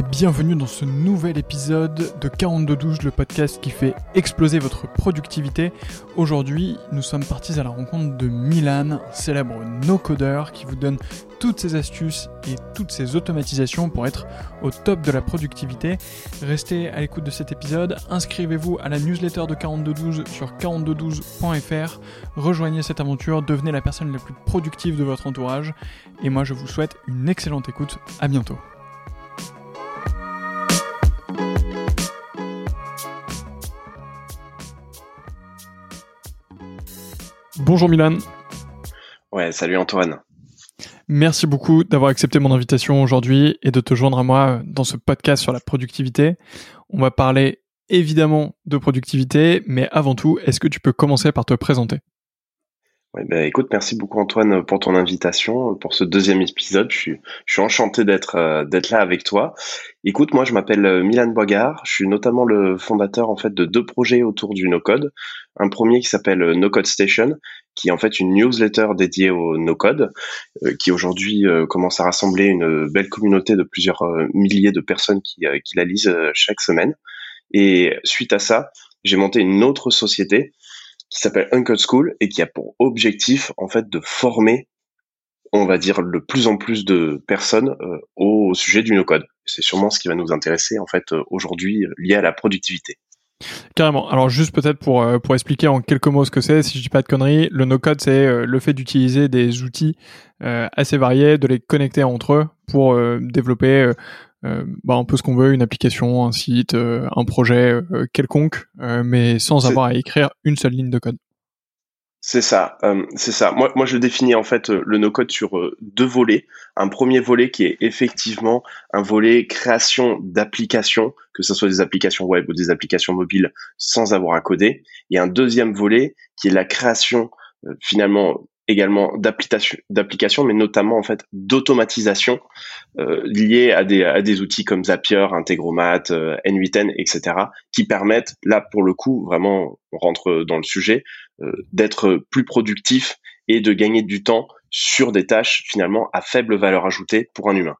et bienvenue dans ce nouvel épisode de 4212, le podcast qui fait exploser votre productivité. Aujourd'hui, nous sommes partis à la rencontre de Milan, célèbre no-codeur qui vous donne toutes ses astuces et toutes ses automatisations pour être au top de la productivité. Restez à l'écoute de cet épisode, inscrivez-vous à la newsletter de 4212 sur 4212.fr, rejoignez cette aventure, devenez la personne la plus productive de votre entourage et moi je vous souhaite une excellente écoute. À bientôt. Bonjour Milan. Ouais, salut Antoine. Merci beaucoup d'avoir accepté mon invitation aujourd'hui et de te joindre à moi dans ce podcast sur la productivité. On va parler évidemment de productivité, mais avant tout, est-ce que tu peux commencer par te présenter? Ouais, ben, écoute, merci beaucoup Antoine pour ton invitation, pour ce deuxième épisode. Je suis, je suis enchanté d'être euh, d'être là avec toi. Écoute, moi je m'appelle euh, Milan Boigard. Je suis notamment le fondateur en fait de deux projets autour du no-code. Un premier qui s'appelle euh, No Code Station, qui est en fait une newsletter dédiée au no-code, qui aujourd'hui commence à rassembler une belle communauté de plusieurs milliers de personnes qui, qui la lisent chaque semaine. Et suite à ça, j'ai monté une autre société qui s'appelle Uncode School et qui a pour objectif en fait de former, on va dire, le plus en plus de personnes euh, au sujet du no-code. C'est sûrement ce qui va nous intéresser en fait euh, aujourd'hui euh, lié à la productivité. Carrément. Alors juste peut-être pour pour expliquer en quelques mots ce que c'est, si je dis pas de conneries, le no-code c'est le fait d'utiliser des outils assez variés, de les connecter entre eux pour développer euh, bah, un peu ce qu'on veut, une application, un site, euh, un projet euh, quelconque, mais sans avoir à écrire une seule ligne de code. C'est ça, c'est ça. Moi, moi, je définis en fait le no-code sur deux volets. Un premier volet qui est effectivement un volet création d'applications, que ce soit des applications web ou des applications mobiles, sans avoir à coder. Et un deuxième volet qui est la création finalement également d'applications, mais notamment en fait d'automatisation euh, liée à des, à des outils comme Zapier, Integromat, euh, N8N, etc., qui permettent là pour le coup vraiment, on rentre dans le sujet, euh, d'être plus productif et de gagner du temps sur des tâches finalement à faible valeur ajoutée pour un humain.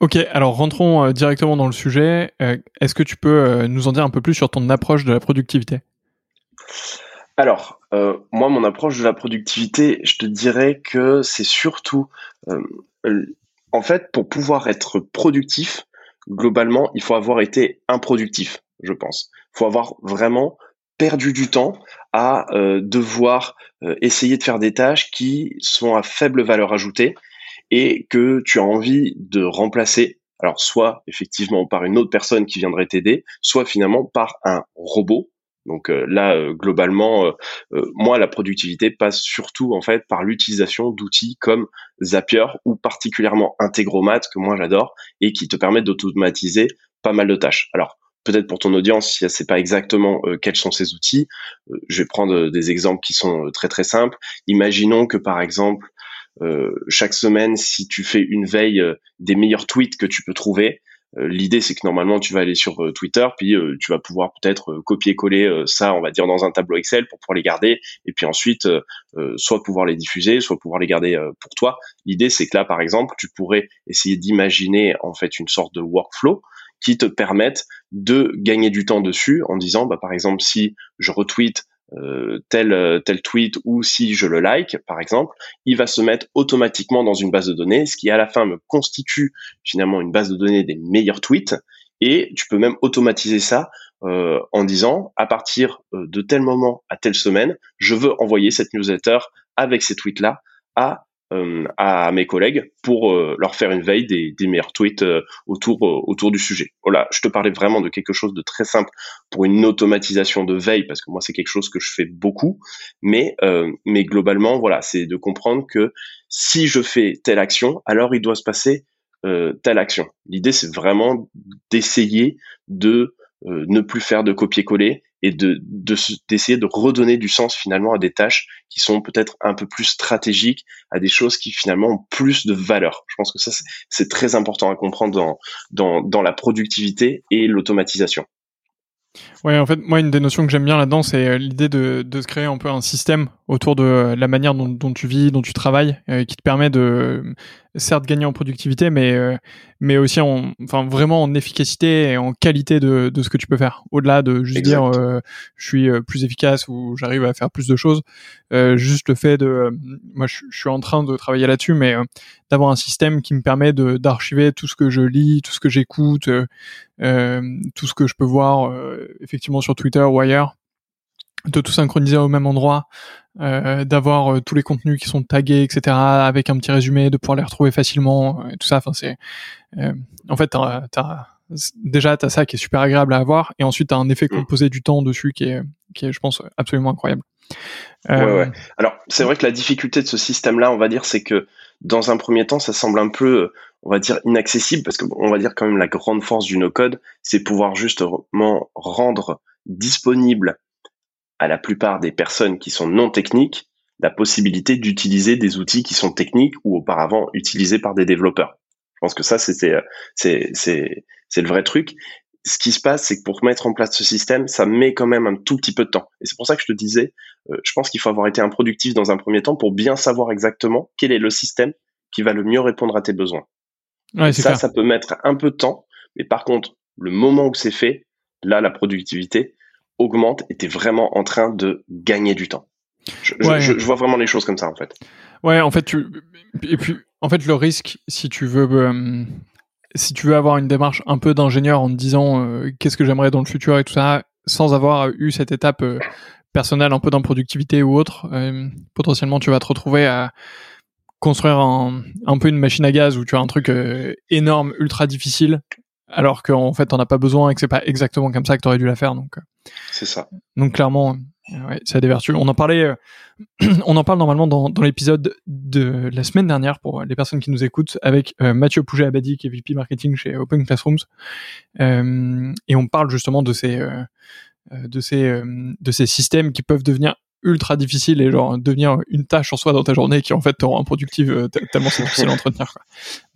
Ok, alors rentrons directement dans le sujet. Est-ce que tu peux nous en dire un peu plus sur ton approche de la productivité? Alors, euh, moi, mon approche de la productivité, je te dirais que c'est surtout, euh, en fait, pour pouvoir être productif, globalement, il faut avoir été improductif, je pense. Il faut avoir vraiment perdu du temps à euh, devoir essayer de faire des tâches qui sont à faible valeur ajoutée et que tu as envie de remplacer. Alors, soit effectivement par une autre personne qui viendrait t'aider, soit finalement par un robot donc euh, là, euh, globalement, euh, moi, la productivité passe surtout en fait par l'utilisation d'outils comme Zapier ou particulièrement Integromat que moi j'adore et qui te permettent d'automatiser pas mal de tâches. Alors peut-être pour ton audience, si elle sait pas exactement quels sont ces outils, je vais prendre des exemples qui sont très très simples. Imaginons que par exemple chaque semaine, si tu fais une veille des meilleurs tweets que tu peux trouver, l'idée, c'est que normalement, tu vas aller sur euh, Twitter, puis euh, tu vas pouvoir peut-être copier-coller ça, on va dire, dans un tableau Excel pour pouvoir les garder, et puis ensuite, soit pouvoir les diffuser, soit pouvoir les garder pour toi. L'idée, c'est que là, par exemple, tu pourrais essayer d'imaginer en fait une sorte de workflow qui te permette de gagner du temps dessus en disant, bah, par exemple, si je retweet euh, tel euh, tel tweet ou si je le like par exemple, il va se mettre automatiquement dans une base de données, ce qui à la fin me constitue finalement une base de données des meilleurs tweets. Et tu peux même automatiser ça euh, en disant à partir de tel moment à telle semaine, je veux envoyer cette newsletter avec ces tweets là à à mes collègues pour euh, leur faire une veille des, meilleurs tweets euh, autour autour du sujet. Voilà, je te parlais vraiment de quelque chose de très simple pour une automatisation de veille parce que moi c'est quelque chose que je fais beaucoup, mais mais globalement voilà, c'est de comprendre que si je fais telle action, alors il doit se passer telle action. L'idée c'est vraiment d'essayer de ne plus faire de copier-coller et de d'essayer de, redonner du sens finalement à des tâches qui sont peut-être un peu plus stratégiques, à des choses qui finalement ont plus de valeur. Je pense que ça c'est très important à comprendre dans dans, dans la productivité et l'automatisation. Ouais, en fait, moi, une des notions que j'aime bien là-dedans, c'est euh, l'idée de, de se créer un peu un système autour de la manière dont, dont tu vis, dont tu travailles, qui te permet de certes gagner en productivité, mais mais aussi en, enfin vraiment en efficacité et en qualité de, de ce que tu peux faire. Au-delà de juste dire je suis plus efficace ou j'arrive à faire plus de choses, juste le fait de, moi je, je, suis en train de travailler là-dessus, mais d'avoir un système qui me permet de d'archiver tout ce que je lis, tout ce que j'écoute, tout ce que je peux voir effectivement sur Twitter ou ailleurs de tout synchroniser au même endroit, euh, d'avoir euh, tous les contenus qui sont tagués, etc., avec un petit résumé, de pouvoir les retrouver facilement, euh, et tout ça. Enfin, c'est en fait, t'as, t'as, déjà t'as ça qui est super agréable à avoir, et ensuite t'as un effet mm. composé du temps dessus qui est, qui est, je pense, absolument incroyable. Ouais, ouais. Alors, c'est vrai que la difficulté de ce système-là, on va dire, c'est que dans un premier temps, ça semble un peu, on va dire, inaccessible, parce que on va dire quand même la grande force du no-code, c'est pouvoir justement rendre disponible à la plupart des personnes qui sont non techniques la possibilité d'utiliser des outils qui sont techniques ou auparavant utilisés par des développeurs. Je pense que ça, c'était, c'est, c'est, c'est le vrai truc. Ce qui se passe, c'est que pour mettre en place ce système, ça met quand même un tout petit peu de temps. Et c'est pour ça que je te disais, euh, je pense qu'il faut avoir été un productif dans un premier temps pour bien savoir exactement quel est le système qui va le mieux répondre à tes besoins. Ouais, ça, ça peut mettre un peu de temps, mais par contre, le moment où c'est fait, là, la productivité, augmente et tu vraiment en train de gagner du temps. Je, vois vraiment les choses comme ça en fait. Ouais, en fait, tu et puis en fait le risque si tu veux euh, si tu veux avoir une démarche un peu d'ingénieur en te disant euh, qu'est-ce que j'aimerais dans le futur et tout ça sans avoir eu cette étape euh, personnelle un peu d'improductivité ou autre, potentiellement tu vas te retrouver à construire un, un, peu une machine à gaz où tu as un truc énorme, ultra difficile alors qu'en fait t'en as pas besoin et que c'est pas exactement comme ça que tu aurais dû la faire donc. C'est ça. Donc clairement euh, ça a des vertus. On en parlait euh, on en parle normalement dans, l'épisode de la semaine dernière pour les personnes qui nous écoutent avec Mathieu Pouget Abadi qui est VP marketing chez Open Classrooms. Et on parle justement de ces de ces de ces systèmes qui peuvent devenir ultra difficile et genre devenir une tâche en soi dans ta journée qui en fait te rend improductive euh, tellement c'est difficile à entretenir. Quoi.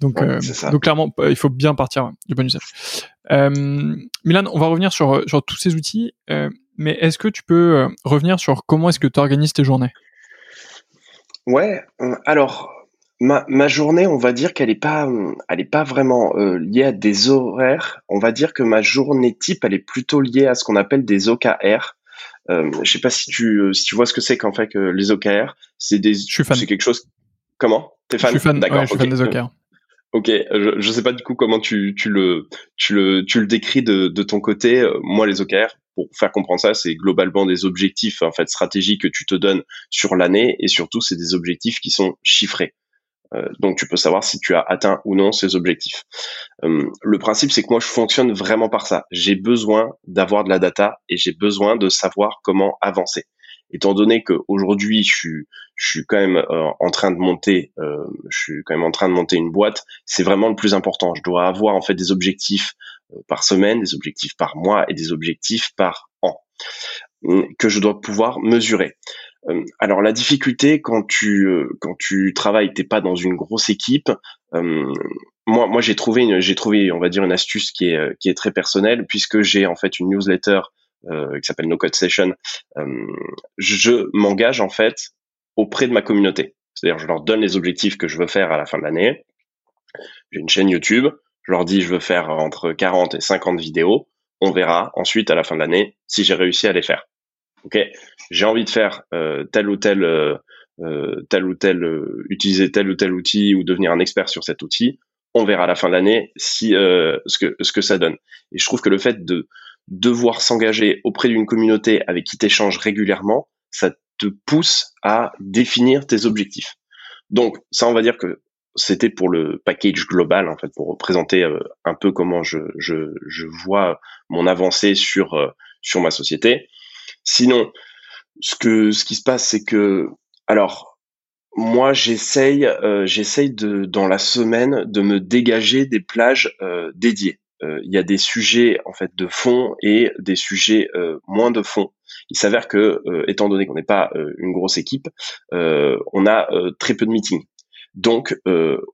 Donc, euh, donc clairement, il faut bien partir du bon usage. Euh, Milan, on va revenir sur, sur tous ces outils, euh, mais est-ce que tu peux revenir sur comment est-ce que tu organises tes journées? Ouais, alors ma, ma journée, on va dire qu'elle est pas, elle est pas vraiment liée à des horaires. On va dire que ma journée type, elle est plutôt liée à ce qu'on appelle des OKR. Euh, je sais pas si tu euh, si tu vois ce que c'est qu'en fait que les OKR, c'est des c'est quelque chose comment? T'es fan? Je suis fan, D'accord, je suis fan des OKR. Ok, je, je sais pas du coup comment tu, tu le tu le tu le décris de, de ton côté. Euh, moi, les OKR, pour faire comprendre ça, c'est globalement des objectifs en fait stratégiques que tu te donnes sur l'année et surtout c'est des objectifs qui sont chiffrés. Euh, donc tu peux savoir si tu as atteint ou non ces objectifs. Euh, le principe, c'est que moi, je fonctionne vraiment par ça. J'ai besoin d'avoir de la data et j'ai besoin de savoir comment avancer. Étant donné qu'aujourd'hui, je suis, je suis quand même euh, en train de monter, je suis quand même en train de monter une boîte. C'est vraiment le plus important. Je dois avoir en fait des objectifs par semaine, des objectifs par mois et des objectifs par an que je dois pouvoir mesurer. Euh, alors la difficulté quand tu euh, quand tu travailles, t'es pas dans une grosse équipe. Euh, moi, moi j'ai trouvé une, j'ai trouvé, on va dire une astuce qui est qui est très personnelle puisque j'ai en fait une newsletter qui s'appelle No Code Session. je m'engage en fait auprès de ma communauté. C'est-à-dire, je leur donne les objectifs que je veux faire à la fin de l'année. J'ai une chaîne YouTube. Je leur dis, je veux faire entre 40 et 50 vidéos. On verra ensuite à la fin de l'année si j'ai réussi à les faire ok, j'ai envie de faire euh, tel ou tel, euh, euh, tel ou tel, utiliser tel ou tel outil ou devenir un expert sur cet outil. On verra à la fin de l'année si ce que ce que ça donne. Et je trouve que le fait de devoir s'engager auprès d'une communauté avec qui tu échanges régulièrement, ça te pousse à définir tes objectifs. Donc ça, on va dire que c'était pour le package global en fait pour représenter un peu comment je, je, je vois mon avancée sur sur ma société Sinon, ce que ce qui se passe, c'est que alors moi j'essaye euh, j'essaye de dans la semaine de me dégager des plages euh, dédiées. Euh, il y a des sujets en fait de fond et des sujets moins de fond. Il s'avère que étant donné qu'on n'est pas une grosse équipe, on a très peu de meetings. Donc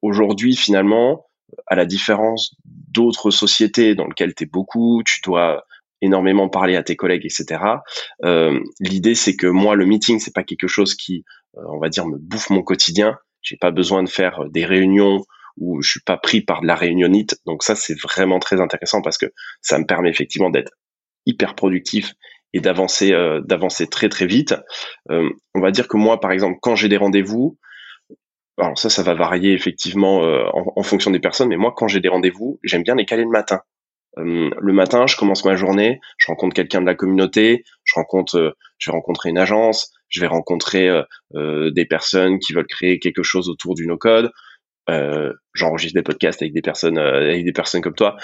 aujourd'hui finalement, à la différence d'autres sociétés dans lesquelles tu es beaucoup, tu dois énormément parler à tes collègues, etc. Euh, L'idée, c'est que moi, le meeting, c'est pas quelque chose qui, euh, on va dire, me bouffe mon quotidien. J'ai pas besoin de faire des réunions où je suis pas pris par de la réunionnite. Donc ça, c'est vraiment très intéressant parce que ça me permet effectivement d'être hyper productif et d'avancer, euh, d'avancer très très vite. Euh, on va dire que moi, par exemple, quand j'ai des rendez-vous, alors ça, ça va varier effectivement euh, en, fonction des personnes, mais moi, quand j'ai des rendez-vous, j'aime bien les caler le matin. Euh, le matin, je commence ma journée, je rencontre quelqu'un de la communauté, je rencontre, euh, je vais rencontrer une agence, je vais rencontrer euh, des personnes qui veulent créer quelque chose autour du no-code. J'enregistre des podcasts avec des personnes, avec des personnes comme toi,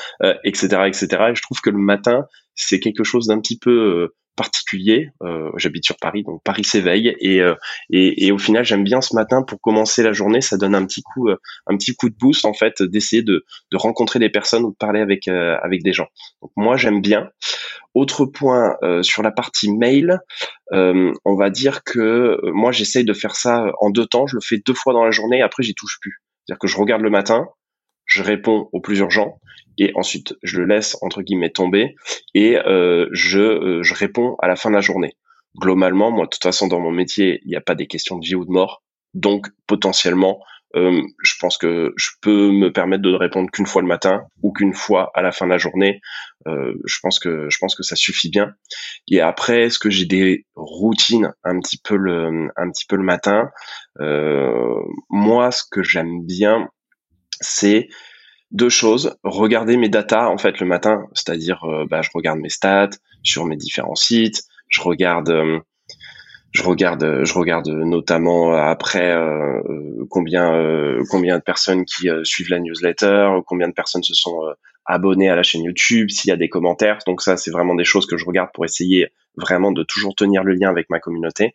etc., etc. Et je trouve que le matin, c'est quelque chose d'un petit peu particulier. Euh, J'habite sur Paris, donc Paris s'éveille et, euh, et, et au final j'aime bien ce matin pour commencer la journée, ça donne un petit coup euh, un petit coup de boost en fait d'essayer de, de rencontrer des personnes ou de parler avec euh, avec des gens. Donc moi j'aime bien. Autre point sur la partie mail, on va dire que moi j'essaye de faire ça en deux temps. Je le fais deux fois dans la journée et après j'y touche plus. C'est-à-dire que je regarde le matin, je réponds aux plus urgents et ensuite je le laisse entre guillemets tomber et euh, je, euh, je réponds à la fin de la journée. Globalement, moi, de toute façon, dans mon métier, il n'y a pas des questions de vie ou de mort, donc potentiellement, euh, je pense que je peux me permettre de répondre qu'une fois le matin ou qu'une fois à la fin de la journée. Je pense que je pense que ça suffit bien. Et après, est-ce que j'ai des routines un petit peu le un petit peu le matin? Moi, ce que j'aime bien, c'est deux choses. Regarder mes datas en fait le matin c'est-à-dire euh, bah, je regarde mes stats sur mes différents sites je regarde euh, je regarde je regarde notamment après euh, combien combien de personnes qui suivent la newsletter combien de personnes se sont abonnées à la chaîne YouTube s'il y a des commentaires. Donc ça c'est vraiment des choses que je regarde pour essayer vraiment de toujours tenir le lien avec ma communauté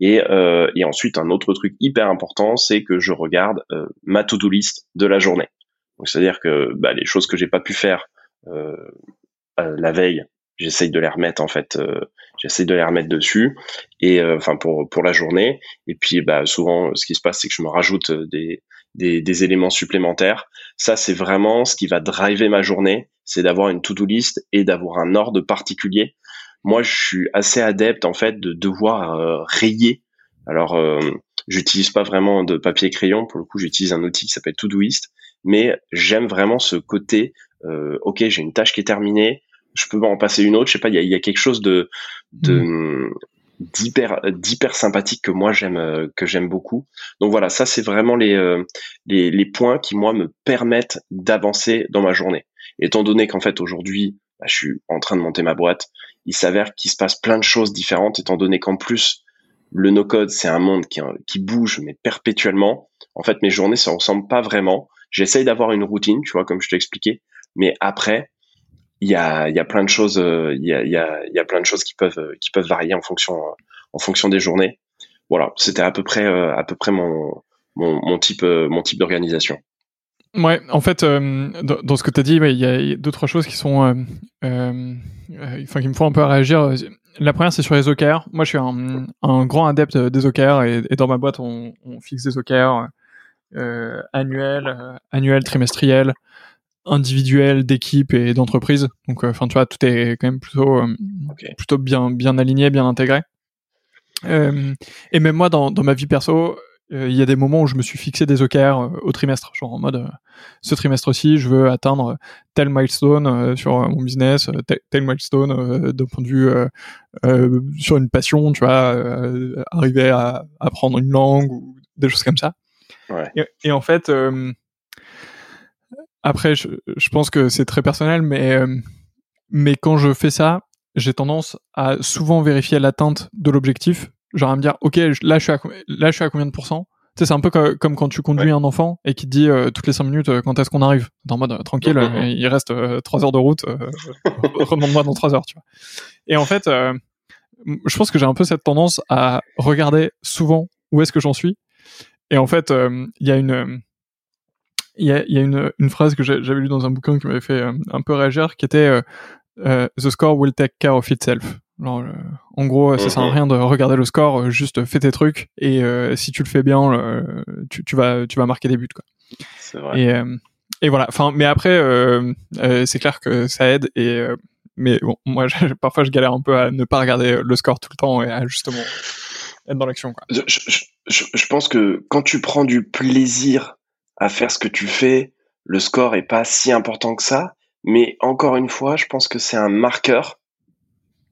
et, et ensuite un autre truc hyper important c'est que je regarde ma to-do list de la journée c'est-à-dire que bah, les choses que j'ai pas pu faire euh, euh, la veille, j'essaye de les remettre en fait, euh, j'essaye de les remettre dessus et euh, enfin pour pour la journée. Et puis bah souvent, ce qui se passe, c'est que je me rajoute des des, des éléments supplémentaires. Ça, c'est vraiment ce qui va driver ma journée, c'est d'avoir une to-do list et d'avoir un ordre particulier. Moi, je suis assez adepte en fait de devoir rayer. Alors, j'utilise pas vraiment de papier crayon. Pour le coup, j'utilise un outil qui s'appelle Todoist mais j'aime vraiment ce côté. Euh, ok, j'ai une tâche qui est terminée, je peux en passer une autre. Je sais pas, il y a, quelque chose de, mm. d'hyper d'hyper sympathique que moi j'aime euh, que j'aime beaucoup. Donc voilà, ça c'est vraiment euh, les, les, points qui moi me permettent d'avancer dans ma journée. Étant donné qu'en fait aujourd'hui bah, je suis en train de monter ma boîte, il s'avère qu'il se passe plein de choses différentes. Étant donné qu'en plus le no-code c'est un monde qui, qui bouge mais perpétuellement. En fait mes journées se ressemblent pas vraiment. J'essaye d'avoir une routine, tu vois, comme je t'ai expliqué, mais après, il y a, y a plein de choses, euh, y a, y, y a plein de choses qui peuvent, euh, qui peuvent varier en fonction, en fonction des journées. Voilà, c'était à peu près, euh, à peu près mon, mon type, mon type d'organisation. Ouais, en fait, dans, ce que tu as dit, il y a deux trois choses qui sont, enfin, qui me font un peu réagir. La première, c'est sur les OKR. Moi, je suis un, un grand adepte des OKR et, et dans ma boîte, on, on fixe des OKR euh, annuel, euh, annuel, trimestriel, individuel, d'équipe et d'entreprise. Donc, euh, enfin, tu vois, tout est quand même plutôt, plutôt bien, bien aligné, bien intégré. et même moi, dans, dans ma vie perso, il y a des moments où je me suis fixé des OKR au trimestre, genre en mode ce trimestre-ci, je veux atteindre tel milestone sur mon business, tel, milestone d'un point de vue sur une passion, tu vois, arriver à apprendre une langue ou des choses comme ça. Et, en fait, euh, après, je, pense que c'est très personnel, mais, euh, mais quand je fais ça, j'ai tendance à souvent vérifier l'atteinte de l'objectif. Genre à me dire, ok, là je suis à, là, je suis à combien de pourcents? Tu sais, c'est un peu comme quand tu conduis un enfant et qui te dit euh, toutes les 5 minutes quand est-ce qu'on arrive? en mode tranquille, il reste 3 heures de route, remonte-moi dans 3 heures, tu vois. Et en fait, je pense que j'ai un peu cette tendance à regarder souvent où est-ce que j'en suis et en fait, euh, il y a une il y a, y a une, une, phrase que j'avais lue dans un bouquin qui m'avait fait euh, un peu réagir, qui était euh, The score will take care of itself. Alors, en gros, ça sert à mhm. rien de regarder le score, juste fais tes trucs et si tu le fais bien, tu, tu, vas tu vas marquer des buts quoi. C'est vrai. Et, et voilà. Enfin, mais après, c'est clair que ça aide et mais bon, moi, parfois, je galère un peu à ne pas regarder le score tout le temps et à justement être dans l'action. Je, je, je, je, pense que quand tu prends du plaisir à faire ce que tu fais, le score est pas si important que ça. Mais encore une fois, je pense que c'est un marqueur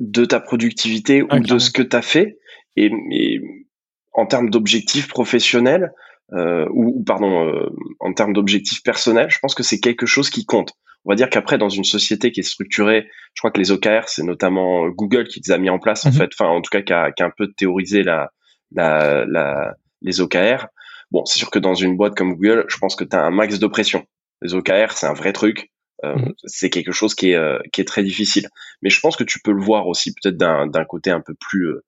de ta productivité ou de ce que tu as fait. Et, et en termes d'objectifs professionnels, euh, ou, pardon, euh, en termes d'objectifs personnels, je pense que c'est quelque chose qui compte. On va dire qu'après, dans une société qui est structurée, je crois que les OKR, c'est notamment Google qui les a mis en place, en mhm. fait, enfin, en tout cas, qui a, qui a un peu théorisé la, la, la, les OKR. Bon, c'est sûr que dans une boîte comme Google, je pense que tu as un max de pression. Les OKR, c'est un vrai truc. Euh, mhm. C'est quelque chose qui est, euh, qui est très difficile. Mais je pense que tu peux le voir aussi peut-être d'un côté un peu plus euh,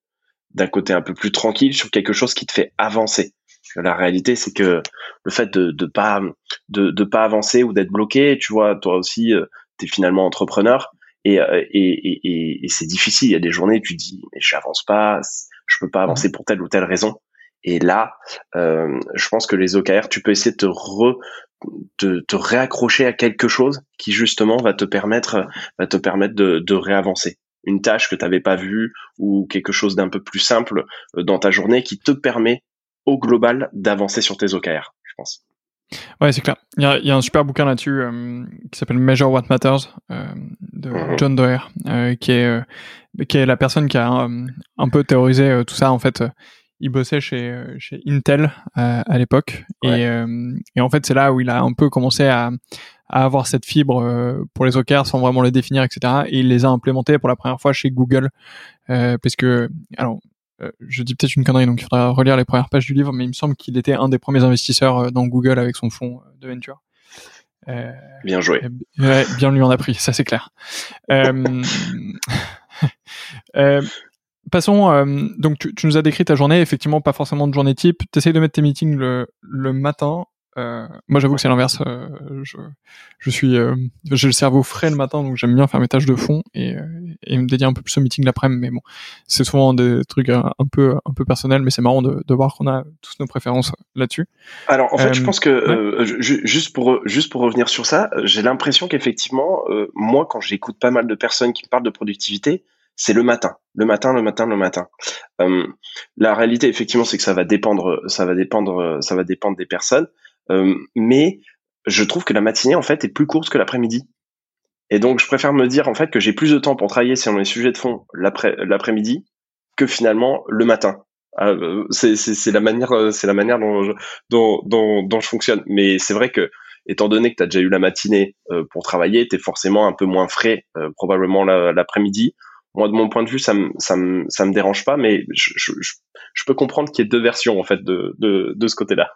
d'un côté un peu plus tranquille sur quelque chose qui te fait avancer. La réalité, c'est que le fait de, de pas de, de pas avancer ou d'être bloqué, tu vois, toi aussi, tu es finalement entrepreneur et, et, et, et c'est difficile. Il y a des journées, tu dis, mais j'avance pas, je peux pas avancer pour telle ou telle raison. Et là, euh, je pense que les OKR, tu peux essayer de te, re, de, te réaccrocher à quelque chose qui justement va te permettre, va te permettre de, de réavancer. Une tâche que tu n'avais pas vue ou quelque chose d'un peu plus simple euh, dans ta journée qui te permet au global d'avancer sur tes OKR, je pense. Ouais, c'est clair. Il y, a, y a, un super bouquin là-dessus euh, qui s'appelle Measure What Matters euh, de mhm. John Doerr, euh, qui est qui est la personne qui a un, peu théorisé tout ça en fait il bossait chez, euh, chez Intel euh, à l'époque. Et, euh, et, en fait, c'est là où il a un peu commencé à, à avoir cette fibre pour les OKR sans vraiment les définir, etc. Et il les a implémentés pour la première fois chez Google. parce que, alors, je dis peut-être une connerie, donc il faudra relire les premières pages du livre, mais il me semble qu'il était un des premiers investisseurs dans Google avec son fonds de venture. Euh, bien joué. Ouais, bien lui en a pris, ça c'est clair. euh, euh, Passons, euh, donc tu, tu, nous as décrit ta journée, effectivement pas forcément de journée type, tu essayes de mettre tes meetings le, le matin, euh, moi j'avoue que c'est l'inverse, euh, je, je, suis, euh, j'ai le cerveau frais le matin, donc j'aime bien faire mes tâches de fond et, euh, et me dédier un peu plus au meeting l'après-midi, mais bon, c'est souvent des trucs un, peu un peu personnels, mais c'est marrant de, de voir qu'on a tous nos préférences là-dessus. Alors en fait, je pense que juste pour juste pour revenir sur ça, j'ai l'impression qu'effectivement, moi quand j'écoute pas mal de personnes qui parlent de productivité, c'est le matin, le matin, le matin, le matin. Euh, la réalité, effectivement, c'est que ça va dépendre, ça va dépendre, ça va dépendre des personnes. Euh, mais je trouve que la matinée, en fait, est plus courte que l'après-midi. Et donc, je préfère me dire, en fait, que j'ai plus de temps pour travailler sur les sujets de fond l'après-midi que finalement le matin. Euh, c'est la manière, c'est la manière dont je, fonctionne. Mais c'est vrai que étant donné que tu as déjà eu la matinée pour travailler, tu es forcément un peu moins frais probablement l'après-midi moi de mon point de vue ça me ça me ça me dérange pas mais je, je, peux comprendre qu'il y ait deux versions en fait de de, de ce côté-là.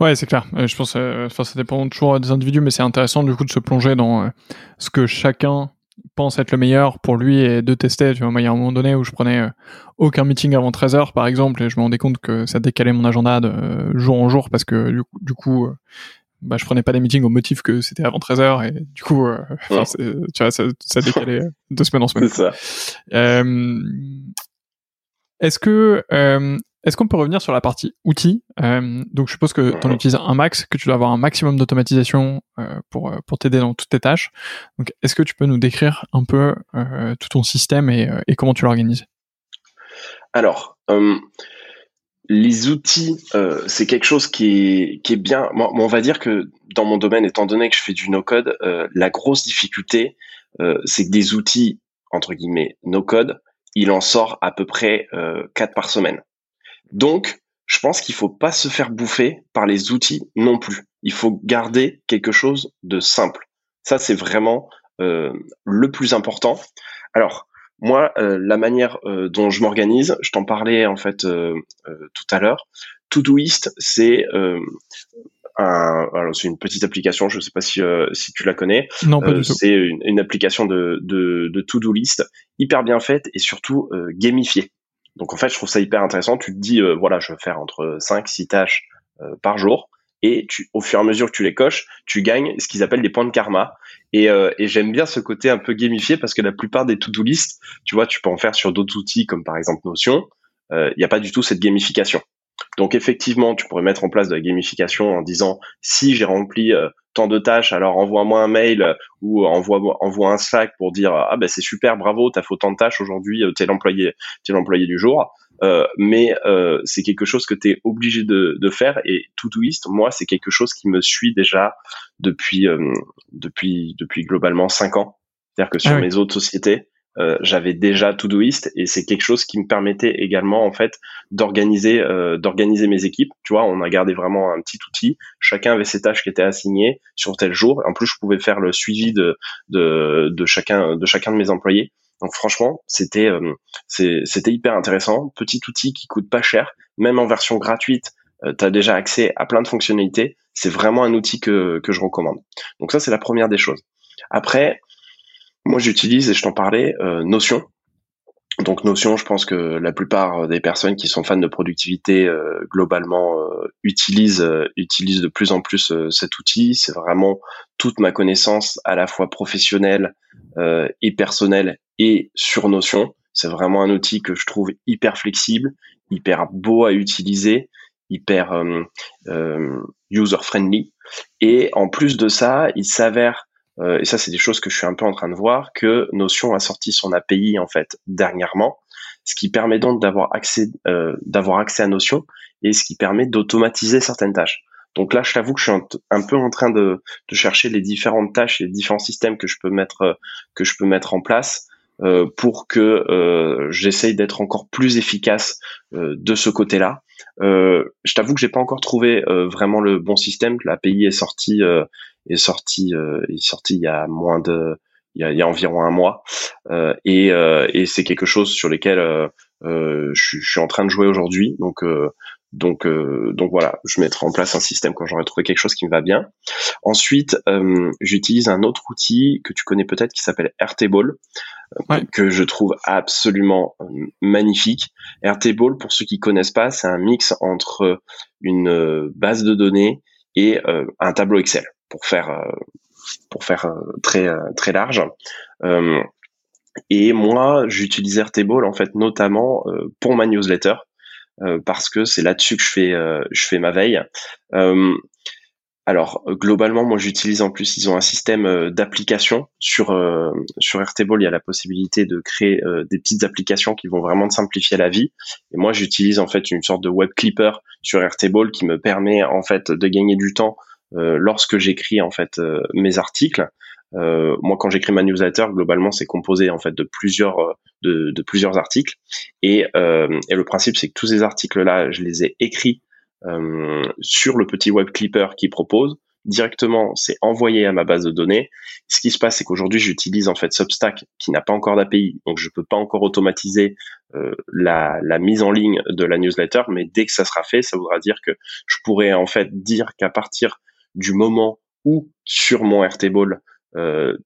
Ouais c'est clair. Euh, je pense euh, enfin ça dépend toujours des individus mais c'est intéressant du coup de se plonger dans euh, ce que chacun pense être le meilleur pour lui et de tester tu vois. Moi il y a un moment donné où je prenais aucun meeting avant 13 heures par exemple et je me rendais compte que ça décalait mon agenda de jour en jour parce que du coup bah, je prenais pas des meetings au motif que c'était avant 13h et du coup, euh, tu vois, ça, ça décalait de semaine en semaine. Euh, est-ce que euh, est-ce qu'on peut revenir sur la partie outils? Euh, Donc, je suppose que tu en utilises un max, que tu dois avoir un maximum d'automatisation euh, pour pour t'aider dans toutes tes tâches. Donc, est-ce que tu peux nous décrire un peu tout ton système et, et comment tu l'organises? Alors, les outils, euh, c'est quelque chose qui est, qui est bien. Moi, on va dire que dans mon domaine, étant donné que je fais du no-code, euh, la grosse difficulté, euh, c'est que des outils, entre guillemets, no-code, il en sort à peu près 4 par semaine. Donc, je pense qu'il faut pas se faire bouffer par les outils non plus. Il faut garder quelque chose de simple. Ça, c'est vraiment le plus important. Alors, moi, euh, la manière euh, dont je m'organise, je t'en parlais en fait euh, tout à l'heure. Todoist, c'est un, alors c'est une petite application, je ne sais pas si, si tu la connais. Non, pas du tout. C'est une, une, application de, de, de to-do list hyper bien faite et surtout gamifiée. Donc en fait, je trouve ça hyper intéressant. Tu te dis, voilà, je vais faire entre 5 6 tâches par jour et tu, au fur et à mesure que tu les coches, tu gagnes ce qu'ils appellent des points de karma. Et, euh, et j'aime bien ce côté un peu gamifié parce que la plupart des to-do list, tu vois, tu peux en faire sur d'autres outils comme par exemple Notion. Euh, il n'y a pas du tout cette gamification. Donc effectivement, tu pourrais mettre en place de la gamification en disant si j'ai rempli tant de tâches, alors envoie-moi un mail ou envoie envoie un Slack pour dire ah ben c'est super, bravo, t'as fait autant de tâches aujourd'hui, t'es l'employé t'es l'employé du jour. Euh, mais euh, c'est quelque chose que tu es obligé de, de, faire et Todoist, moi, c'est quelque chose qui me suit déjà depuis euh, depuis depuis globalement cinq ans. C'est-à-dire que sur ah mes autres sociétés, euh, j'avais déjà Todoist et c'est quelque chose qui me permettait également en fait d'organiser euh, d'organiser mes équipes. Tu vois, on a gardé vraiment un petit outil. Chacun avait ses tâches qui étaient assignées sur tel jour. En plus, je pouvais faire le suivi de de, de chacun de chacun de mes employés. Donc franchement, c'était euh, c'était hyper intéressant. Petit outil qui coûte pas cher, même en version gratuite, euh, tu as déjà accès à plein de fonctionnalités. C'est vraiment un outil que, que je recommande. Donc ça, c'est la première des choses. Après, moi j'utilise, et je t'en parlais, euh, Notion. Donc Notion, je pense que la plupart des personnes qui sont fans de productivité euh, globalement utilisent utilisent de plus en plus cet outil. C'est vraiment toute ma connaissance à la fois professionnelle et personnelle et sur Notion. C'est vraiment un outil que je trouve hyper flexible, hyper beau à utiliser, hyper euh, euh, user friendly. Et en plus de ça, il s'avère euh, et ça c'est des choses que je suis un peu en train de voir que Notion a sorti son API en fait dernièrement, ce qui permet donc d'avoir accès d'avoir accès à Notion et ce qui permet d'automatiser certaines tâches. Donc là, je t'avoue que je suis un, peu en train de, de, chercher les différentes tâches les différents systèmes que je peux mettre que je peux mettre en place euh, pour que euh, j'essaye d'être encore plus efficace euh, de ce côté-là. je t'avoue que j'ai pas encore trouvé vraiment le bon système. L'API est sorti est sorti est sorti il y a moins de il y a, il y a environ un mois et, et c'est quelque chose sur lequel je, je, suis en train de jouer aujourd'hui. Donc donc, euh, donc voilà, je mettrai en place un système quand j'aurai trouvé quelque chose qui me va bien. Ensuite, euh, j'utilise un autre outil que tu connais peut-être qui s'appelle Airtable, euh, que je trouve absolument magnifique. Airtable, pour ceux qui connaissent pas, c'est un mix entre une base de données et un tableau Excel pour faire pour faire très très large. et moi, j'utilise Airtable en fait notamment pour ma newsletter euh, parce que c'est là-dessus que je fais euh, je fais ma veille. Euh, alors globalement, moi j'utilise en plus, ils ont un système d'application sur sur Airtable. Il y a la possibilité de créer des petites applications qui vont vraiment te simplifier la vie. Et moi j'utilise en fait une sorte de web clipper sur Airtable qui me permet en fait de gagner du temps lorsque j'écris en fait mes articles. Euh, moi, quand j'écris ma newsletter, globalement, c'est composé en fait de plusieurs euh, de, de plusieurs articles. Et, euh, et le principe, c'est que tous ces articles-là, je les ai écrits euh, sur le petit web clipper qui propose. Directement, c'est envoyé à ma base de données. Ce qui se passe, c'est qu'aujourd'hui, j'utilise en fait Substack qui n'a pas encore d'API, donc je peux pas encore automatiser euh, la, la mise en ligne de la newsletter. Mais dès que ça sera fait, ça voudra dire que je pourrais en fait dire qu'à partir du moment où sur mon Airtable euh,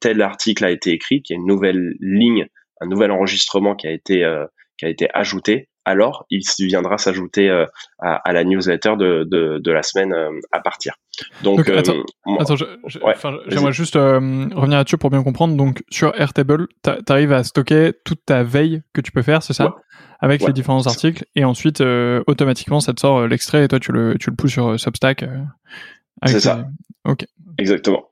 tel article a été écrit, qu'il y a une nouvelle ligne, un nouvel enregistrement qui a été euh, qui a été ajouté, alors il viendra s'ajouter euh, à, la newsletter de, de, la semaine à partir. Donc, attends, j'aimerais juste revenir là-dessus pour bien comprendre. Donc sur Airtable, tu arrives à stocker toute ta veille que tu peux faire, c'est ça? Avec les différents articles, et ensuite automatiquement ça te sort l'extrait et toi tu le, tu le pousses sur Substack. c'est ça. Ok. Exactement.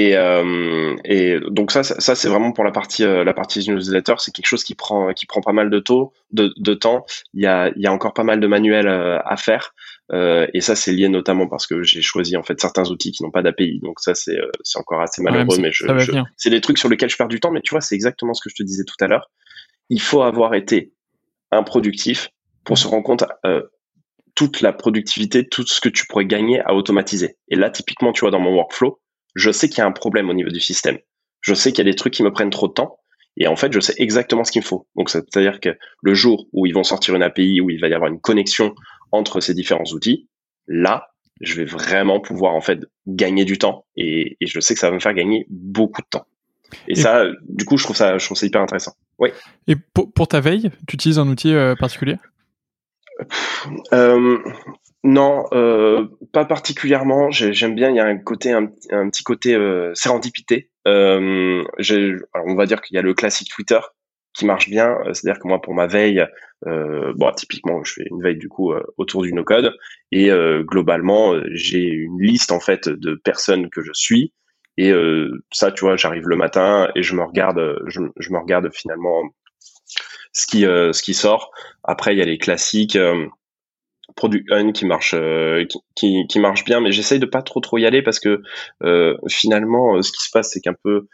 Et, euh, et donc ça, ça, c'est vraiment pour la partie euh, la partie newsletter, c'est quelque chose qui prend qui prend pas mal de taux de, de temps. Il y a il y a encore pas mal de manuels euh, à faire. Euh, et ça, c'est lié notamment parce que j'ai choisi en fait certains outils qui n'ont pas d'API. Donc ça, c'est c'est encore assez malheureux, mais je, c'est des trucs sur lesquels je perds du temps. Mais tu vois, c'est exactement ce que je te disais tout à l'heure. Il faut avoir été improductif pour se rendre compte toute la productivité, tout ce que tu pourrais gagner à automatiser. Et là, typiquement, tu vois, dans mon workflow, je sais qu'il y a un problème au niveau du système. Je sais qu'il y a des trucs qui me prennent trop de temps. Et en fait, je sais exactement ce qu'il me faut. Donc, c'est-à-dire que le jour où ils vont sortir une API, où il va y avoir une connexion entre ces différents outils, là, je vais vraiment pouvoir en fait gagner du temps. Et, je sais que ça va me faire gagner beaucoup de temps. Et, ça, du coup, je trouve ça, je trouve ça hyper intéressant. Oui. Et pour, ta veille, tu utilises un outil euh, particulier? Euh, non, euh, pas particulièrement. J'aime bien. Il y a un côté, un, petit côté euh, sérendipité. Euh, on va dire qu'il y a le classique Twitter qui marche bien. C'est-à-dire que moi, pour ma veille, bon, typiquement, je fais une veille du coup autour du no-code et globalement, j'ai une liste en fait de personnes que je suis et ça, tu vois, j'arrive le matin et je me regarde, je, je me regarde finalement ce qui ce qui sort. Après, il y a les classiques. Product Hunt qui marche euh, qui, qui, marche bien mais j'essaye de pas trop trop y aller parce que euh, finalement euh, ce qui se passe c'est qu'un peu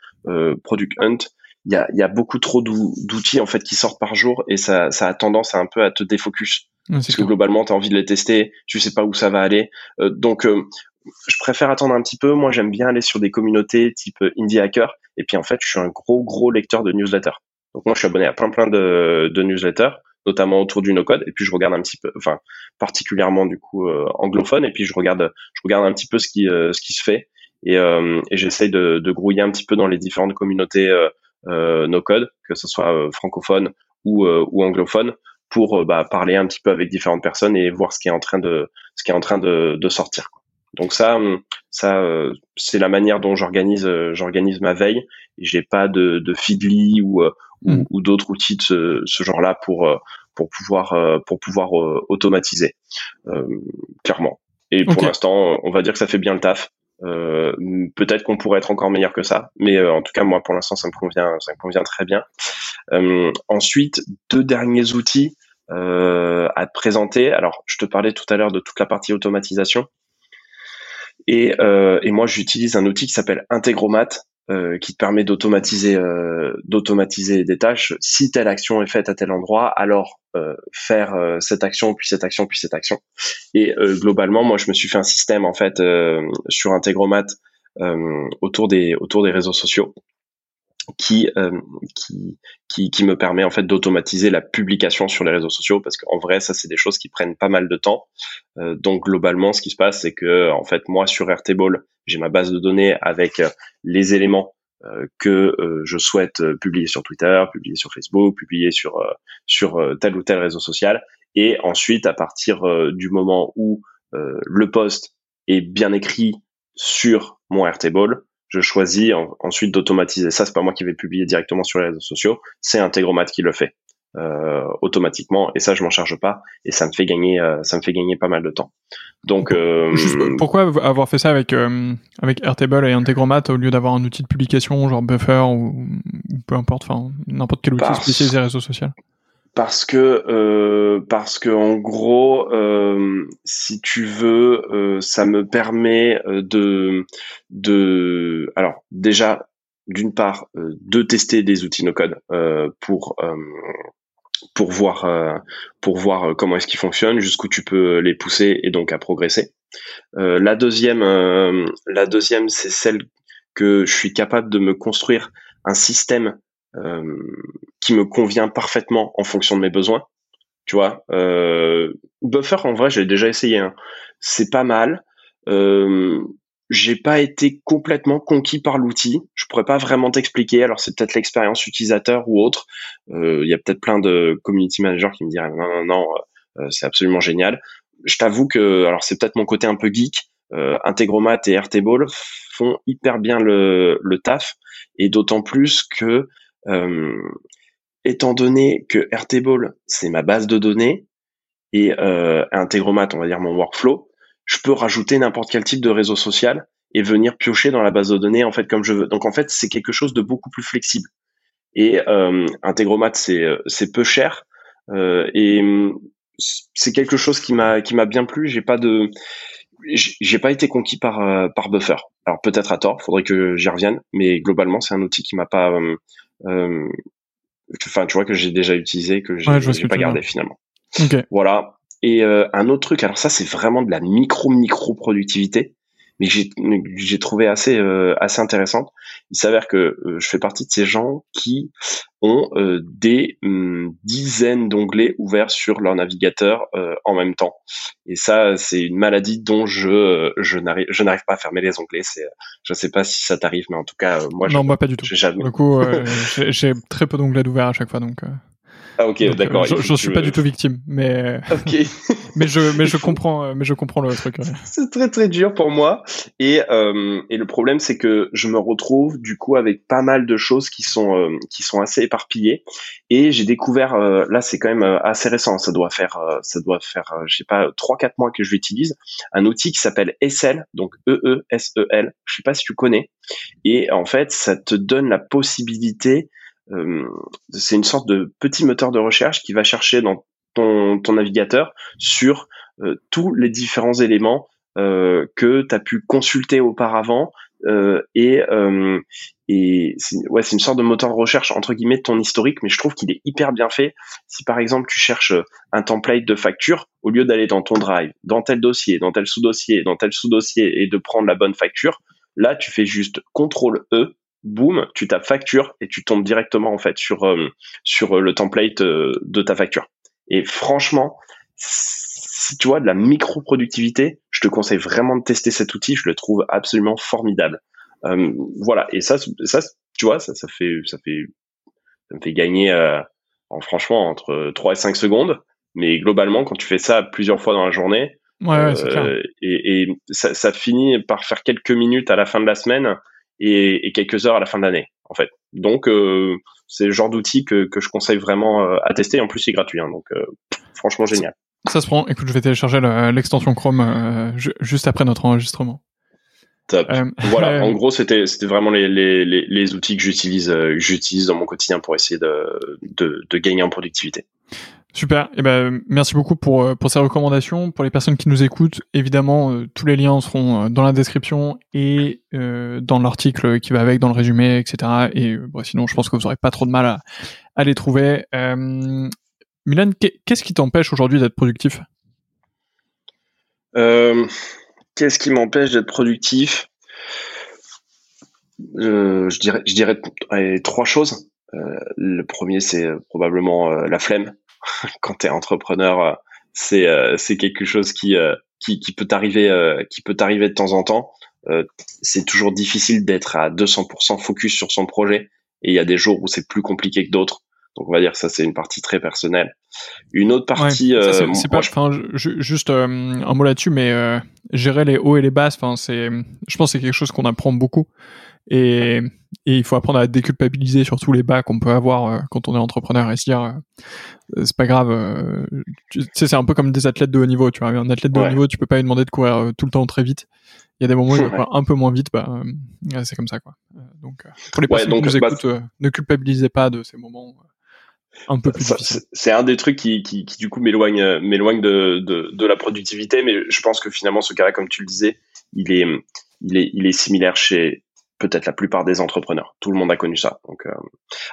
Product Hunt il y a, y a beaucoup trop d'outils en fait qui sortent par jour et ça, ça a tendance à un peu à te défocus. Parce que globalement tu as envie de les tester tu sais pas où ça va aller. Donc je préfère attendre un petit peu. Moi j'aime bien aller sur des communautés type Indie Hacker. Et puis en fait je suis un gros gros lecteur de newsletters donc moi je suis abonné à plein plein de, newsletters notamment autour du no-code. Et puis je regarde un petit peu, enfin particulièrement du coup euh, anglophone. Et puis je regarde, je regarde un petit peu ce qui euh, ce qui se fait. Et, euh, et j'essaye de, de grouiller un petit peu dans les différentes communautés no-code, que ce soit francophone ou, ou anglophone, pour bah, parler un petit peu avec différentes personnes et voir ce qui est en train de ce qui est en train de, de sortir. Donc ça, ça, c'est la manière dont j'organise, j'organise ma veille. J'ai pas de, de Feedly ou, Mm. ou, d'autres outils de ce, ce genre-là pour euh, pour pouvoir euh, pour pouvoir euh, automatiser clairement. Et pour l'instant, on va dire que ça fait bien le taf. Euh, peut-être qu'on pourrait être encore meilleur que ça, mais en tout cas moi pour l'instant ça me convient, ça me convient très bien. Euh, ensuite, deux derniers outils euh, à te présenter. Alors je te parlais tout à l'heure de toute la partie automatisation, et, et moi j'utilise un outil qui s'appelle Integromat, euh, qui te permet d'automatiser euh, d'automatiser des tâches. Si telle action est faite à tel endroit, alors euh, faire euh, cette action puis cette action puis cette action. Et globalement, moi, je me suis fait un système en fait sur Integromat autour des autour des réseaux sociaux qui, euh, qui, qui, qui, me permet en fait d'automatiser la publication sur les réseaux sociaux parce qu'en vrai ça c'est des choses qui prennent pas mal de temps. Euh, donc globalement ce qui se passe c'est que en fait moi sur Airtable j'ai ma base de données avec euh, les éléments euh, que je souhaite publier sur Twitter publier sur Facebook publier sur sur tel ou tel réseau social. Et ensuite à partir du moment où le post est bien écrit sur mon Airtable je choisis ensuite d'automatiser. Ça, c'est pas moi qui vais publier directement sur les réseaux sociaux, c'est Integromat qui le fait euh, automatiquement. Et ça, je m'en charge pas, et ça me fait gagner, euh, ça me fait gagner pas mal de temps. Donc, euh, pourquoi avoir fait ça avec avec Airtable et Integromat au lieu d'avoir un outil de publication genre Buffer ou, peu importe, enfin n'importe quel outil spécialisé réseaux sociaux parce que euh, parce que en gros euh, si tu veux euh, ça me permet euh, de de alors déjà d'une part euh, de tester des outils no code pour pour voir pour voir comment est-ce qu'ils fonctionnent jusqu'où tu peux les pousser et donc à progresser. La deuxième la deuxième c'est celle que je suis capable de me construire un système euh, qui me convient parfaitement en fonction de mes besoins. Tu vois, euh, Buffer en vrai, j'ai déjà essayé. Hein. C'est pas mal. Euh, j'ai pas été complètement conquis par l'outil. Je pourrais pas vraiment t'expliquer. Alors c'est peut-être l'expérience utilisateur ou autre. Euh, il y a peut-être plein de community managers qui me diraient non non non, euh, c'est absolument génial. Je t'avoue que alors c'est peut-être mon côté un peu geek. Euh, Integromat et Airtable font hyper bien le taf et d'autant plus que euh, étant donné que Airtable, c'est ma base de données, et euh, Integromat, on va dire mon workflow, je peux rajouter n'importe quel type de réseau social et venir piocher dans la base de données en fait comme je veux. Donc en fait, c'est quelque chose de beaucoup plus flexible. Et euh, Integromat, c'est peu cher et c'est quelque chose qui m'a bien plu. J'ai pas de j'ai pas été conquis par par Buffer. Alors peut-être à tort, faudrait que j'y revienne, mais globalement c'est un outil qui m'a pas enfin tu vois que j'ai déjà utilisé que j'ai pas gardé finalement. Voilà. Et euh, un autre truc, alors ça c'est vraiment de la micro micro productivité mais j'ai trouvé assez euh, assez intéressante. Il s'avère que euh, je fais partie de ces gens qui ont euh, des hum, dizaines d'onglets ouverts sur leur navigateur en même temps. Et ça, c'est une maladie dont je je n'arrive je n'arrive pas à fermer les onglets. C'est je sais pas si ça t'arrive, mais en tout cas moi non moi pas du tout. Jamais... Du coup, j'ai très peu d'onglets ouverts à chaque fois donc. Ah ok, d'accord. Je J'en suis pas du tout victime, mais ok. mais je mais je comprends mais je comprends le truc. C'est très très dur pour moi et euh, et le problème c'est que je me retrouve du coup avec pas mal de choses qui sont euh, qui sont assez éparpillées et j'ai découvert euh, là c'est quand même assez récent, ça doit faire ça doit faire je sais pas trois quatre mois que je l'utilise, un outil qui s'appelle ESL donc E E S E L. Je sais pas si tu connais et en fait ça te donne la possibilité euh, c'est une sorte de petit moteur de recherche qui va chercher dans ton, navigateur sur euh, tous les différents éléments euh, que tu as pu consulter auparavant et c'est une sorte de moteur de recherche entre guillemets de ton historique mais je trouve qu'il est hyper bien fait. Si par exemple tu cherches un template de facture au lieu d'aller dans ton drive dans tel dossier dans tel sous-dossier dans tel sous-dossier et de prendre la bonne facture là tu fais juste contrôle E boum, tu tapes facture et tu tombes directement en fait sur euh, sur euh, le template euh, de ta facture. Et franchement, si tu vois de la micro productivité, je te conseille vraiment de tester cet outil. Je le trouve absolument formidable. voilà. Et ça, ça, tu vois, ça, ça fait, ça fait, ça me fait gagner, en franchement, entre 3 et 5 secondes. Mais globalement, quand tu fais ça plusieurs fois dans la journée, ouais, et, et ça, ça, finit par faire quelques minutes à la fin de la semaine et, et, quelques heures à la fin de l'année, en fait. Donc, euh, c'est le genre d'outil que, que, je conseille vraiment euh, à tester. En plus, c'est gratuit, hein, donc euh, franchement génial. Ça se prend. Écoute, je vais télécharger l'extension Chrome euh, juste après notre enregistrement. Top. voilà. En gros, c'était c'était vraiment les, les, les, les, outils que j'utilise j'utilise dans mon quotidien pour essayer de, de, de gagner en productivité. Super. Et eh ben, merci beaucoup pour, euh, pour ces recommandations. Pour les personnes qui nous écoutent, évidemment, euh, tous les liens seront euh, dans la description et dans l'article qui va avec, dans le résumé, etc. Et sinon, je pense que vous n'aurez pas trop de mal à, à les trouver. Milan, qu'est-ce qui t'empêche aujourd'hui d'être productif? Qu'est-ce qui m'empêche d'être productif? Je dirais, je dirais trois choses. le premier, c'est probablement la flemme quand tu es entrepreneur, euh, c'est euh, c'est quelque chose qui euh, qui, qui peut t'arriver qui de temps en temps. c'est toujours difficile d'être à 200% focus sur son projet et il y a des jours où c'est plus compliqué que d'autres. Donc on va dire ça c'est une partie très personnelle. Une autre partie, c'est pas, juste un mot là-dessus, mais gérer les hauts et les basses, enfin c'est, je pense que c'est quelque chose qu'on apprend beaucoup. Et, et il faut apprendre à déculpabiliser sur tous les bas qu'on peut avoir euh, quand on est entrepreneur et se dire euh, c'est pas grave euh, tu sais c'est un peu comme des athlètes de haut niveau tu vois. Un athlète de haut niveau tu peux pas lui demander de courir tout le temps très vite. Il y a des moments où il va courir un peu moins vite bah c'est comme ça quoi. Donc pour les personnes qui nous bah, écoutent ne culpabilisez pas de ces moments un peu plus difficiles c'est un des trucs qui, qui, qui du coup m'éloigne m'éloigne de, de, de la productivité mais je pense que finalement ce cas-là comme tu le disais il est il est, il est similaire chez, peut-être la plupart des entrepreneurs. Tout le monde a connu ça. Donc euh,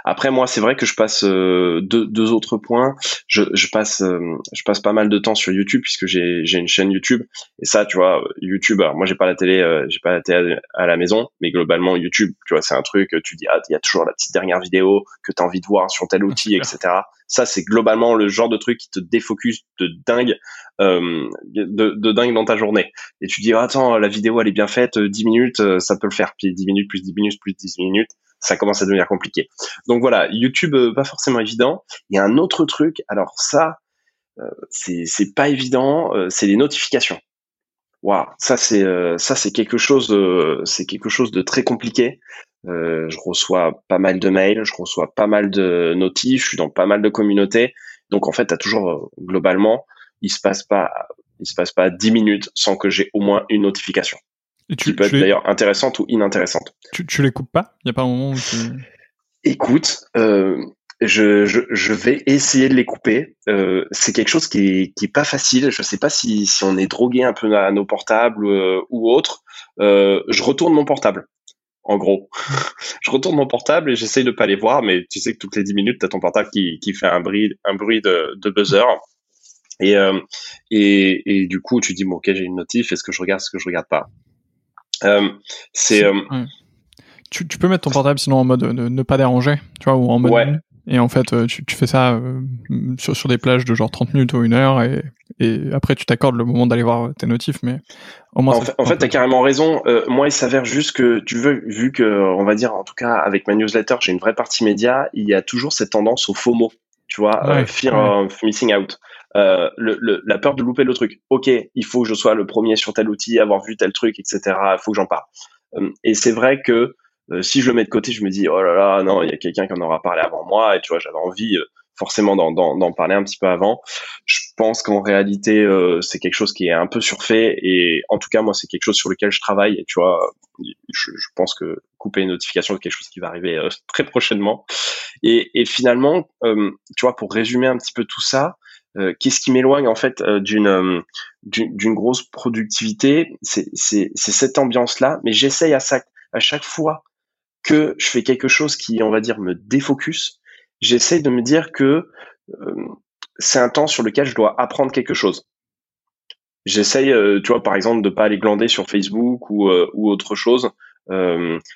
après moi c'est vrai que je passe euh, deux, deux, autres points. Je, je passe euh, je passe pas mal de temps sur YouTube puisque j'ai j'ai une chaîne YouTube et ça tu vois YouTube. Alors moi j'ai pas la télé j'ai pas la télé à la maison mais globalement YouTube tu vois c'est un truc tu dis ah il y a toujours la petite dernière vidéo que tu as envie de voir sur tel outil etc. Ça c'est globalement le genre de truc qui te défocus de dingue euh, de, de, dingue dans ta journée. Et tu dis, attends, la vidéo elle est bien faite, 10 euh, minutes, euh, ça peut le faire. Puis 10 minutes, plus 10 minutes, plus 10 minutes, ça commence à devenir compliqué. Donc voilà, YouTube, pas forcément évident. Il y a un autre truc, alors ça, c'est c'est pas évident, c'est les notifications. Waouh, ça c'est ça c'est quelque chose de c'est quelque chose de très compliqué. Euh, je reçois pas mal de mails, je reçois pas mal de notifs, je suis dans pas mal de communautés. Donc en fait, tu as toujours globalement il se passe pas, il se passe pas 10 minutes sans que j'ai au moins une notification. Et tu, qui peut être d'ailleurs intéressante ou inintéressante. Tu, tu les coupes pas? Il n'y a pas un moment où tu... Écoute, euh, je, je, je, vais essayer de les couper. Euh, c'est quelque chose qui est, qui est pas facile. Je sais pas si, si on est drogué un peu à nos portables euh, ou autre. Je retourne mon portable. En gros, je retourne mon portable et j'essaye de pas les voir, mais tu sais que toutes les 10 minutes, tu as ton portable qui, qui fait un bruit, un bruit de, de buzzer. Et, et, et, du coup, tu dis, bon, ok, j'ai une notif, est-ce que je regarde, est-ce que je regarde pas? C'est. Euh, tu, tu, peux mettre ton portable sinon en mode ne, pas déranger, tu vois, ou en mode. Ouais. Et en fait, tu, tu fais ça sur, sur, des plages de genre 30 minutes ou une heure, et, et après, tu t'accordes le moment d'aller voir tes notifs, mais au moins. En fait, en fait tu as carrément raison. moi, il s'avère juste que, tu veux, vu que, on va dire, en tout cas, avec ma newsletter, j'ai une vraie partie média, il y a toujours cette tendance au FOMO Tu vois, fear of missing out. Le, la peur de louper le truc. Ok, il faut que je sois le premier sur tel outil, avoir vu tel truc, etc. Il faut que j'en parle. et c'est vrai que si je le mets de côté, je me dis oh là là, non, il y a quelqu'un qui en aura parlé avant moi, et tu vois, j'avais envie forcément d'en parler un petit peu avant. Je pense qu'en réalité, euh, c'est quelque chose qui est un peu surfait et en tout cas, moi, c'est quelque chose sur lequel je travaille. Et tu vois, je, je pense que couper une notification, c'est quelque chose qui va arriver euh, très prochainement. Et, et finalement, euh, tu vois, pour résumer un petit peu tout ça, qu'est-ce qui m'éloigne en fait d'une d'une grosse productivité? C'est cette ambiance-là, mais j'essaye à, à chaque fois que je fais quelque chose qui, on va dire, me défocus, j'essaye de me dire que euh, c'est un temps sur lequel je dois apprendre quelque chose. J'essaye, euh, tu vois, par exemple, de pas aller glander sur Facebook ou, euh, ou autre chose.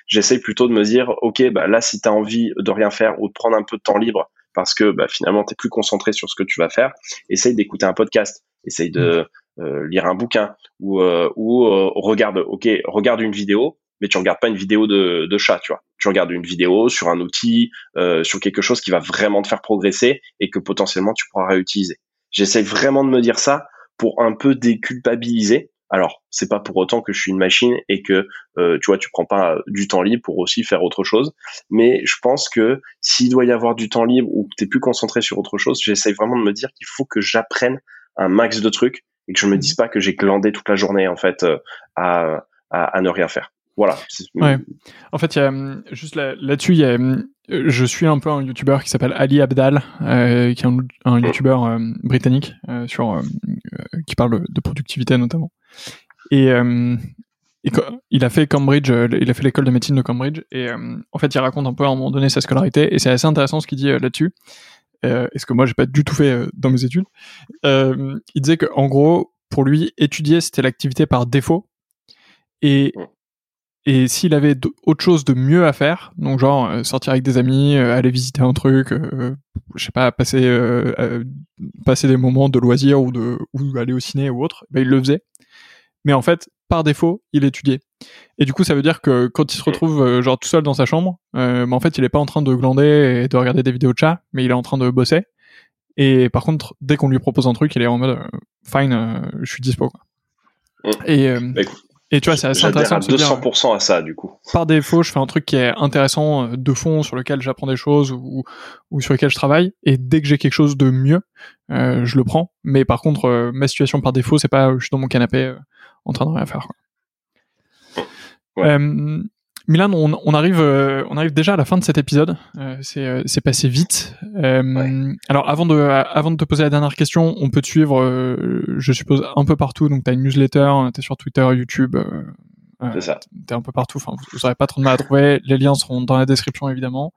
j'essaye plutôt de me dire, ok, bah là, si tu as envie de rien faire ou de prendre un peu de temps libre, parce que bah, finalement, tu es plus concentré sur ce que tu vas faire, essaye d'écouter un podcast, essaye de lire un bouquin ou, ou regarde, ok, regarde une vidéo, mais tu regardes pas une vidéo de, de chat, tu vois. Tu regardes une vidéo sur un outil, euh, sur quelque chose qui va vraiment te faire progresser et que potentiellement tu pourras réutiliser. J'essaie vraiment de me dire ça pour un peu déculpabiliser. Alors, c'est pas pour autant que je suis une machine et que euh, tu vois, tu prends pas du temps libre pour aussi faire autre chose. Mais je pense que s'il doit y avoir du temps libre ou que tu es plus concentré sur autre chose, j'essaie vraiment de me dire qu'il faut que j'apprenne un max de trucs et que je me dise pas que j'ai glandé toute la journée en fait euh, à, à ne rien faire. Voilà. Ouais. En fait, y a hum, juste là-dessus, a, hum, je suis un peu un youtubeur qui s'appelle Ali Abdal, euh, qui est un, un youtubeur euh, britannique euh, sur euh, qui parle de productivité notamment. Et, et il a fait Cambridge, il a fait l'école de médecine de Cambridge, et en fait, il raconte un peu à un moment donné sa scolarité, et c'est assez intéressant ce qu'il dit là-dessus. Euh, et ce que moi j'ai pas du tout fait dans mes études. il disait que en gros, pour lui, étudier c'était l'activité par défaut, et et s'il avait autre chose de mieux à faire, donc genre euh, sortir avec des amis, euh, aller visiter un truc, euh, je sais pas, passer passer des moments de loisirs ou de ou aller au ciné ou autre, ben il le faisait. Mais en fait, par défaut, il étudiait. Et du coup, ça veut dire que quand il se retrouve genre tout seul dans sa chambre, ben en fait, il est pas en train de glander et de regarder des vidéos de chat, mais il est en train de bosser. Et par contre, dès qu'on lui propose un truc, il est en mode fine, je suis dispo. Quoi. Mmh. Et bah, et tu vois, c'est assez intéressant. À 200% à ça, du coup. Par défaut, je fais un truc qui est intéressant euh, de fond, sur lequel j'apprends des choses ou, ou sur lequel je travaille. Et dès que j'ai quelque chose de mieux, euh, je le prends. Mais par contre, euh, ma situation par défaut, c'est pas je suis dans mon canapé euh, en train de rien faire. Quoi. Ouais. Milan, on, on arrive, euh, on arrive déjà à la fin de cet épisode. Euh, euh, c'est passé vite. Alors, avant de, avant de te poser la dernière question, on peut te suivre, je suppose, un peu partout. Donc, tu as une newsletter, tu es sur Twitter, YouTube. c'est ça. Tu es un peu partout. Enfin, vous n'aurez pas trop de mal à trouver. Les liens seront dans la description, évidemment.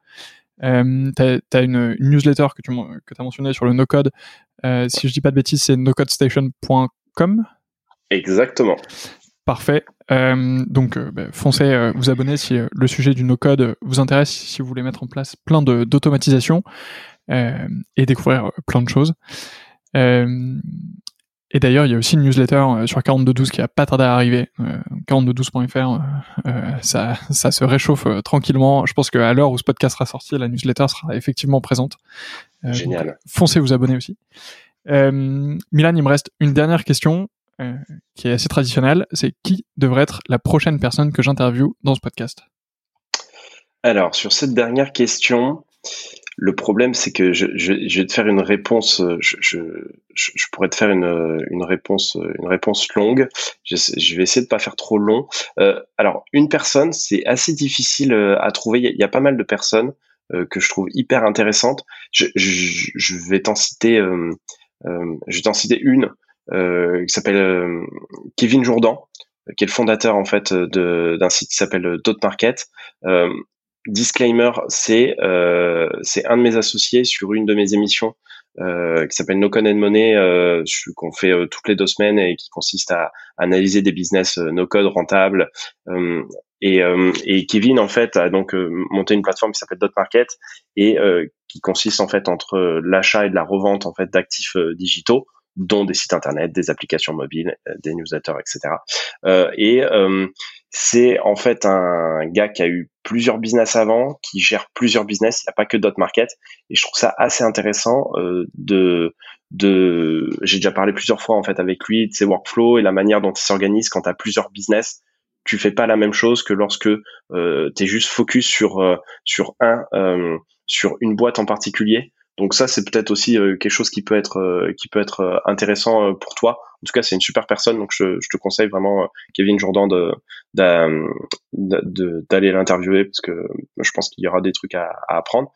Euh, tu as, une, newsletter que tu que as mentionné sur le no-code. si je dis pas de bêtises, c'est nocodestation.com. Exactement. Parfait. Euh, donc, euh, bah, foncez euh, vous abonner si le sujet du no-code vous intéresse, si vous voulez mettre en place plein d'automatisation et découvrir plein de choses. et d'ailleurs, il y a aussi une newsletter sur 4212 qui a pas tardé à arriver. 4212.fr, ça, ça se réchauffe tranquillement. Je pense qu'à l'heure où ce podcast sera sorti, la newsletter sera effectivement présente. Génial. foncez vous abonner aussi. Milan, il me reste une dernière question. Euh, qui est assez traditionnel, c'est qui devrait être la prochaine personne que j'interviewe dans ce podcast? Alors, sur cette dernière question, le problème, c'est que je, vais te faire une réponse. Je, pourrais te faire une, réponse, une réponse longue. Je, vais essayer de pas faire trop long. Euh, alors, une personne, c'est assez difficile euh, à trouver. Il y, a, pas mal de personnes que je trouve hyper intéressantes. Je, vais t'en citer. je vais t'en citer une euh, qui s'appelle euh, Kevin Jourdan, qui est le fondateur en fait d'un site qui s'appelle Dot Market. Euh, disclaimer, c'est c'est un de mes associés sur une de mes émissions euh, qui s'appelle No Code and Money, euh, qu'on fait euh, toutes les deux semaines et qui consiste à, analyser des business no code rentables. Et, et, Kevin en fait a donc monté une plateforme qui s'appelle Dot Market et qui consiste en fait entre l'achat et de la revente en fait d'actifs digitaux dont des sites internet, des applications mobiles, euh, des newsletters, etc. Euh, et euh, c'est en fait un gars qui a eu plusieurs business avant, qui gère plusieurs business. Il n'y a pas que Dot Market, et je trouve ça assez intéressant euh, de de. J'ai déjà parlé plusieurs fois en fait avec lui de ses workflows et la manière dont il s'organise quand tu as plusieurs business. Tu fais pas la même chose que lorsque euh, tu es juste focus sur euh, sur un sur une boîte en particulier. Donc ça, c'est peut-être aussi euh, quelque chose qui peut être euh, qui peut être euh, intéressant pour toi. En tout cas, c'est une super personne, donc je, je te conseille vraiment, Kevin Jourdan, de d'aller l'interviewer parce que je pense qu'il y aura des trucs à, à apprendre.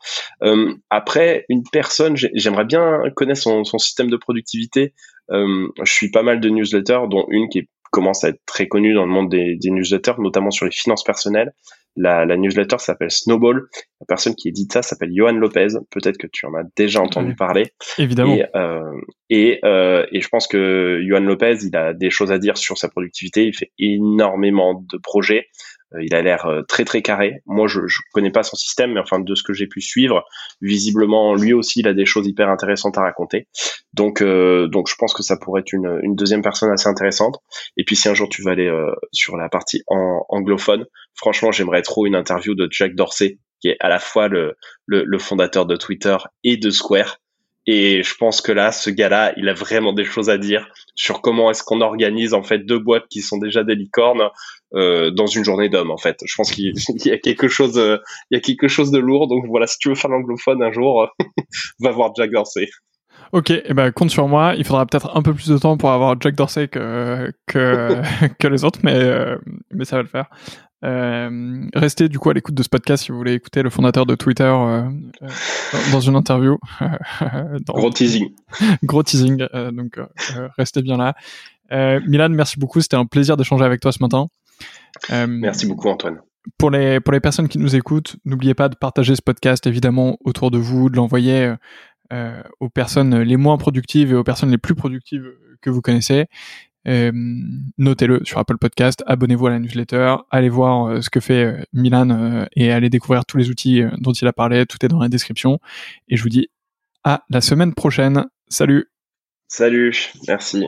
après, une personne, j'aimerais bien connaître son, son, système de productivité. je suis pas mal de newsletters, dont une qui commence à être très connue dans le monde des, des newsletters, notamment sur les finances personnelles. La, la newsletter s'appelle Snowball. La personne qui édite ça s'appelle Johan Lopez. Peut-être que tu en as déjà entendu parler. Évidemment. Et, euh, et, euh, et, je pense que Johan Lopez, il a des choses à dire sur sa productivité. Il fait énormément de projets. Euh, il a l'air euh, très très carré. Moi, je, je connais pas son système, mais enfin de ce que j'ai pu suivre, visiblement lui aussi, il a des choses hyper intéressantes à raconter. Donc, euh, donc je pense que ça pourrait être une, une, deuxième personne assez intéressante. Et puis si un jour tu vas aller sur la partie en, anglophone, franchement, j'aimerais trop une interview de Jack Dorsey, qui est à la fois le, le, le fondateur de Twitter et de Square. Et je pense que là, ce gars-là, il a vraiment des choses à dire sur comment est-ce qu'on organise en fait deux boîtes qui sont déjà des licornes euh, dans une journée d'homme. En fait, je pense qu'il y a quelque chose, euh, il y a quelque chose de lourd. Donc voilà, si tu veux faire l'anglophone un jour, va voir Jack Dorsey. Ok, et eh ben compte sur moi. Il faudra peut-être un peu plus de temps pour avoir Jack Dorsey que que, que les autres, mais euh, mais ça va le faire. Euh, restez du coup à l'écoute de ce podcast si vous voulez écouter le fondateur de Twitter euh, dans une interview. dans... Gros teasing. Gros teasing, donc restez bien là. Milan, merci beaucoup, c'était un plaisir d'échanger avec toi ce matin. Merci beaucoup Antoine. Pour les, pour les personnes qui nous écoutent, n'oubliez pas de partager ce podcast évidemment autour de vous, de l'envoyer aux personnes les moins productives et aux personnes les plus productives que vous connaissez. Euh, notez-le sur Apple Podcast, abonnez-vous à la newsletter, allez voir euh, ce que fait euh, Milan et allez découvrir tous les outils dont il a parlé, tout est dans la description. Et je vous dis à la semaine prochaine. Salut Salut, merci.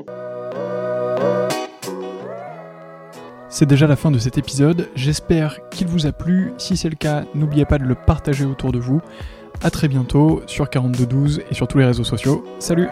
C'est déjà la fin de cet épisode, j'espère qu'il vous a plu. Si c'est le cas, n'oubliez pas de le partager autour de vous. A très bientôt sur 4212 et sur tous les réseaux sociaux. Salut